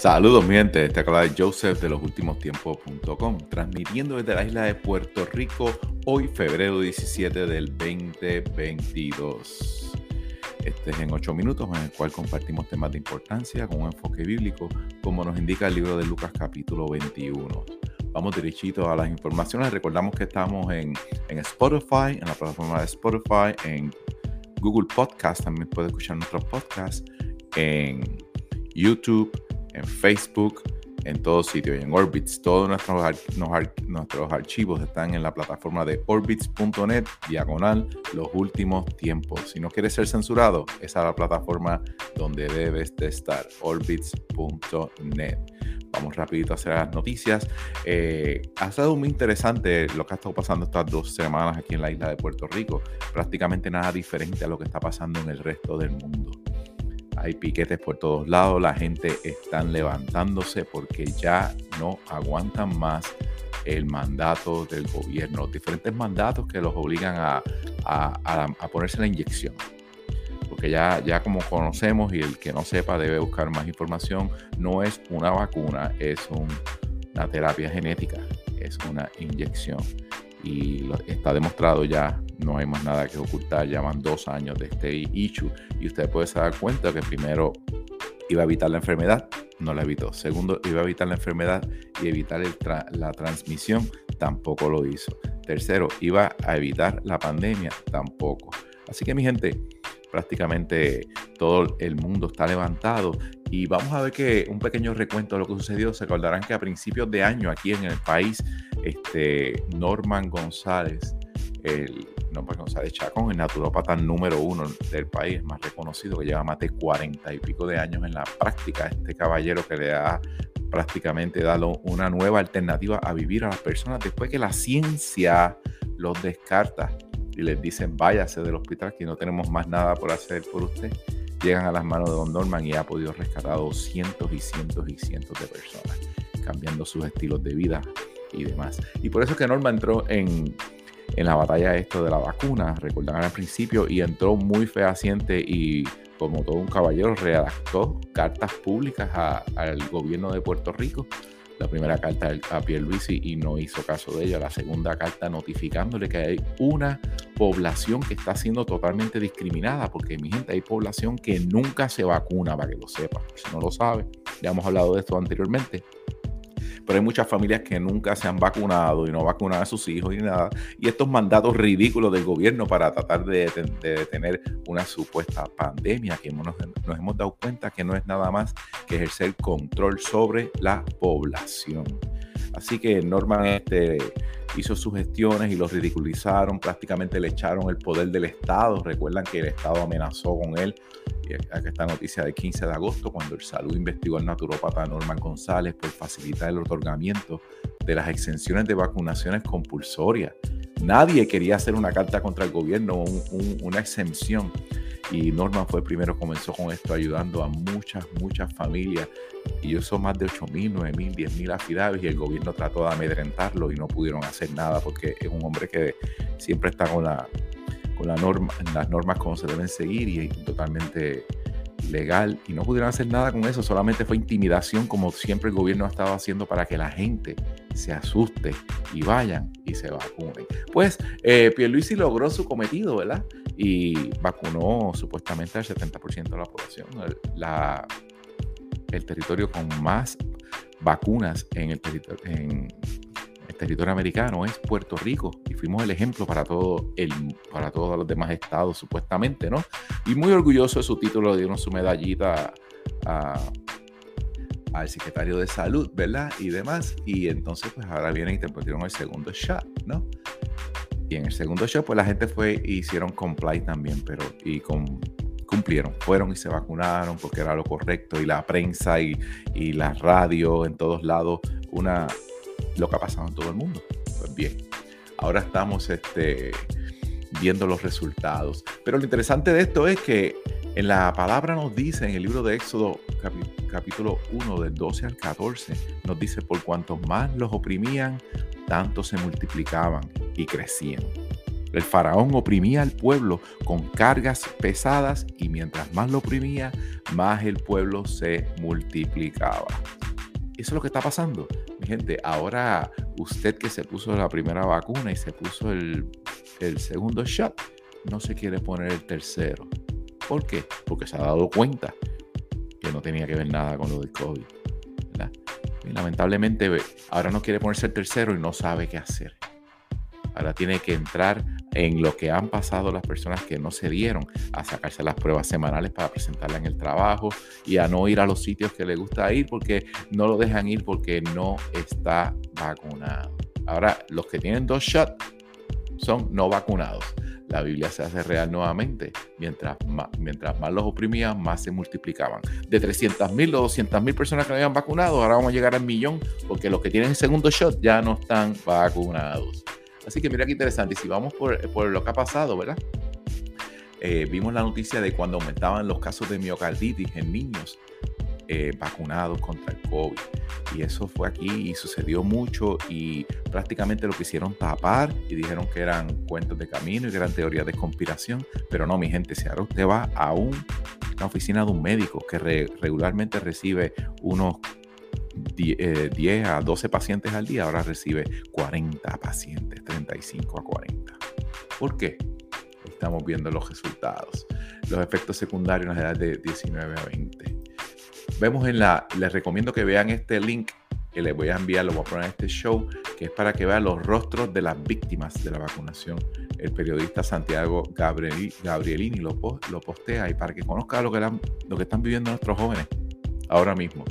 Saludos, mi gente. Este acá de Joseph de los últimos tiempos.com, transmitiendo desde la isla de Puerto Rico, hoy, febrero 17 del 2022. Este es en 8 minutos, en el cual compartimos temas de importancia con un enfoque bíblico, como nos indica el libro de Lucas, capítulo 21. Vamos derechito a las informaciones. Recordamos que estamos en, en Spotify, en la plataforma de Spotify, en Google Podcast, también puede escuchar nuestros podcasts, en YouTube en Facebook, en todos sitios y en Orbits. Todos nuestros, nuestros archivos están en la plataforma de orbits.net, diagonal, los últimos tiempos. Si no quieres ser censurado, esa es la plataforma donde debes de estar, orbits.net. Vamos rapidito a hacer las noticias. Eh, ha estado muy interesante lo que ha estado pasando estas dos semanas aquí en la isla de Puerto Rico. Prácticamente nada diferente a lo que está pasando en el resto del mundo hay piquetes por todos lados, la gente está levantándose porque ya no aguantan más el mandato del gobierno, diferentes mandatos que los obligan a, ponerse la inyección. Porque ya, ya como conocemos y el que no sepa debe buscar más información, no es una vacuna, es una terapia genética, es una inyección. Y está demostrado ya no hay más nada que ocultar. Llevan dos años de este issue y usted puede dar cuenta que primero iba a evitar la enfermedad, no la evitó. Segundo, iba a evitar la enfermedad y evitar la transmisión, tampoco lo hizo. Tercero, iba a evitar la pandemia, tampoco. Así que mi gente, prácticamente todo el mundo está levantado y vamos a ver que un pequeño recuento de lo que sucedió. Se acordarán que a principios de año aquí en el país, este Norman González, el no pues González Chacón, el naturópata número uno del país, más reconocido, que lleva más de cuarenta y pico de años en la práctica. Este caballero que le ha prácticamente dado una nueva alternativa a vivir a las personas después que la ciencia los descarta y les dicen váyase del hospital que no tenemos más nada por hacer por usted. Llegan a las manos de Don Norman y ha podido rescatar cientos y cientos y cientos de personas, cambiando sus estilos de vida y demás. Y por eso es que Norman entró en en la batalla esto de la vacuna, recordarán al principio, y entró muy fehaciente y como todo un caballero redactó cartas públicas al gobierno de Puerto Rico. La primera carta a Pierluisi y no hizo caso de ella. La segunda carta notificándole que hay una población que está siendo totalmente discriminada, porque mi gente, hay población que nunca se vacuna, para que lo sepa. Si no lo sabe, ya hemos hablado de esto anteriormente pero hay muchas familias que nunca se han vacunado y no vacunan a sus hijos ni nada. Y estos mandatos ridículos del gobierno para tratar de, detener una supuesta pandemia, que nos, nos hemos dado cuenta que no es nada más que ejercer control sobre la población. Así que Norman este, hizo sus gestiones y los ridiculizaron, prácticamente le echaron el poder del Estado. Recuerdan que el Estado amenazó con él Aquí esta noticia de 15 de agosto, cuando el Salud investigó al naturópata Norman González por facilitar el otorgamiento de las exenciones de vacunaciones compulsorias. Nadie quería hacer una carta contra el gobierno, una exención. Y Norman fue el primero, comenzó con esto, ayudando a muchas, muchas familias. Y eso más de 8 mil, 9 mil, 10 mil afidados. Y el gobierno trató de amedrentarlo y no pudieron hacer nada porque es un hombre que siempre está con la, las normas como se deben seguir y totalmente legal y no pudieron hacer nada con eso, solamente fue intimidación como siempre el gobierno ha estado haciendo para que la gente se asuste y vayan y se vacunen. Pues eh, Pierluisi logró su cometido, ¿verdad? Y vacunó supuestamente al 70% de la población. La, el territorio con más vacunas en el en, territorio americano es Puerto Rico y fuimos el ejemplo para, todo el, para todos los demás estados, supuestamente, ¿no? Y muy orgulloso de su título, dieron su medallita al secretario de salud, ¿verdad? Y demás. Y entonces, pues ahora vienen y te pusieron el segundo shot, ¿no? Y en el segundo shot, pues la gente fue y hicieron comply también, pero y cumplieron, fueron y se vacunaron porque era lo correcto y la prensa y, y la radio en todos lados, una, lo que ha pasado en todo el mundo. Pues bien, ahora estamos este, viendo los resultados. Pero lo interesante de esto es que en la palabra nos dice, en el libro de Éxodo capítulo 1 del 12 al 14, nos dice, por cuanto más los oprimían, tanto se multiplicaban y crecían. El faraón oprimía al pueblo con cargas pesadas y mientras más lo oprimía, más el pueblo se multiplicaba. Eso es lo que está pasando. Gente, ahora usted que se puso la primera vacuna y se puso el, segundo shot, no se quiere poner el tercero. ¿Por qué? Porque se ha dado cuenta que no tenía que ver nada con lo del COVID. Y lamentablemente ahora no quiere ponerse el tercero y no sabe qué hacer. Ahora tiene que entrar en lo que han pasado las personas que no se dieron a sacarse las pruebas semanales para presentarla en el trabajo y a no ir a los sitios que le gusta ir porque no lo dejan ir porque no está vacunado. Ahora, los que tienen dos shots son no vacunados. La Biblia se hace real nuevamente. Mientras más, mientras más los oprimían, más se multiplicaban. De 300 mil o 200 mil personas que no habían vacunado, ahora vamos a llegar al millón porque los que tienen el segundo shot ya no están vacunados. Así que mira qué interesante. Y si vamos por, lo que ha pasado, ¿verdad? Eh, vimos la noticia de cuando aumentaban los casos de miocarditis en niños eh, vacunados contra el COVID. Y eso fue aquí y sucedió mucho y prácticamente lo quisieron tapar y dijeron que eran cuentos de camino y que eran teorías de conspiración. Pero no, mi gente, si ahora usted va a una oficina de un médico que regularmente recibe unos 10, eh, a 12 pacientes al día, ahora recibe 40 pacientes, 35 a 40. ¿Por qué? Estamos viendo los resultados, los efectos secundarios en la edad de 19 a 20. Vemos en la, les recomiendo que vean este link que les voy a enviar, lo voy a poner en este show, que es para que vean los rostros de las víctimas de la vacunación. El periodista Santiago Gabrielini lo, lo postea y para que conozca lo que, lo que están viviendo nuestros jóvenes ahora mismo.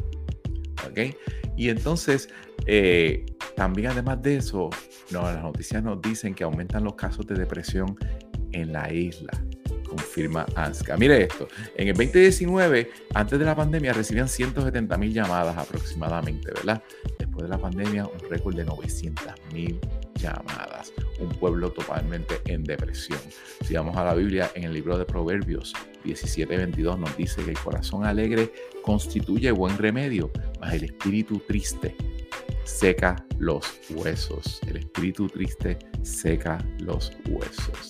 Y entonces, eh, también además de eso, no, las noticias nos dicen que aumentan los casos de depresión en la isla, confirma ANSCA. Mire esto, en el 2019, antes de la pandemia, recibían 170 mil llamadas aproximadamente, ¿verdad? Después de la pandemia, un récord de 900 mil llamadas. Un pueblo totalmente en depresión. Si vamos a la Biblia, en el libro de Proverbios 17:22 nos dice que el corazón alegre constituye buen remedio, el espíritu triste seca los huesos. El espíritu triste seca los huesos.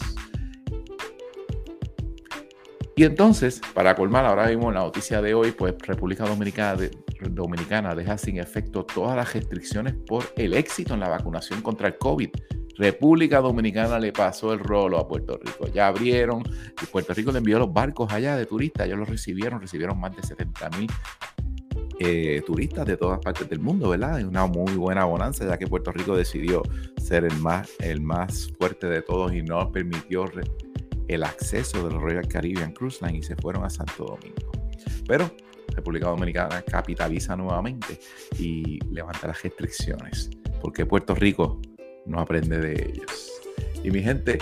Y entonces, para colmar, ahora vimos la noticia de hoy, pues República Dominicana, Dominicana deja sin efecto todas las restricciones por el éxito en la vacunación contra el COVID. República Dominicana le pasó el rolo a Puerto Rico. Ya abrieron y Puerto Rico le envió los barcos allá de turistas. Ellos los recibieron, recibieron más de 70 mil eh, turistas de todas partes del mundo, ¿verdad? Una muy buena bonanza, ya que Puerto Rico decidió ser el más, el más fuerte de todos y no permitió el acceso de los Royal Caribbean Cruise Line y se fueron a Santo Domingo. Pero República Dominicana capitaliza nuevamente y levanta las restricciones, porque Puerto Rico no aprende de ellos. Y mi gente,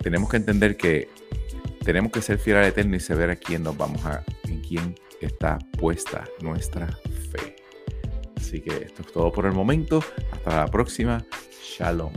tenemos que entender que tenemos que ser fieles al Eterno y saber a quién nos vamos a, en quién está puesta nuestra fe. Así que esto es todo por el momento. Hasta la próxima. Shalom.